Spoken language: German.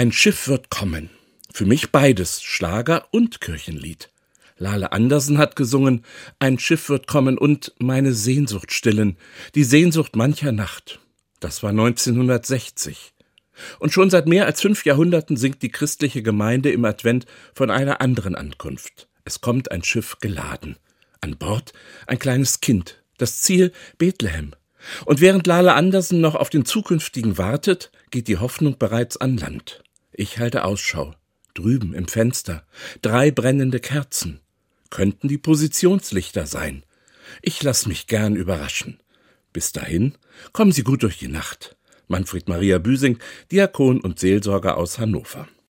Ein Schiff wird kommen. Für mich beides, Schlager und Kirchenlied. Lale Andersen hat gesungen, ein Schiff wird kommen und meine Sehnsucht stillen, die Sehnsucht mancher Nacht. Das war 1960. Und schon seit mehr als fünf Jahrhunderten singt die christliche Gemeinde im Advent von einer anderen Ankunft. Es kommt ein Schiff geladen. An Bord ein kleines Kind. Das Ziel Bethlehem. Und während Lale Andersen noch auf den zukünftigen wartet, geht die Hoffnung bereits an Land. Ich halte Ausschau. Drüben im Fenster. Drei brennende Kerzen. Könnten die Positionslichter sein. Ich lass mich gern überraschen. Bis dahin, kommen Sie gut durch die Nacht. Manfred Maria Büsing, Diakon und Seelsorger aus Hannover.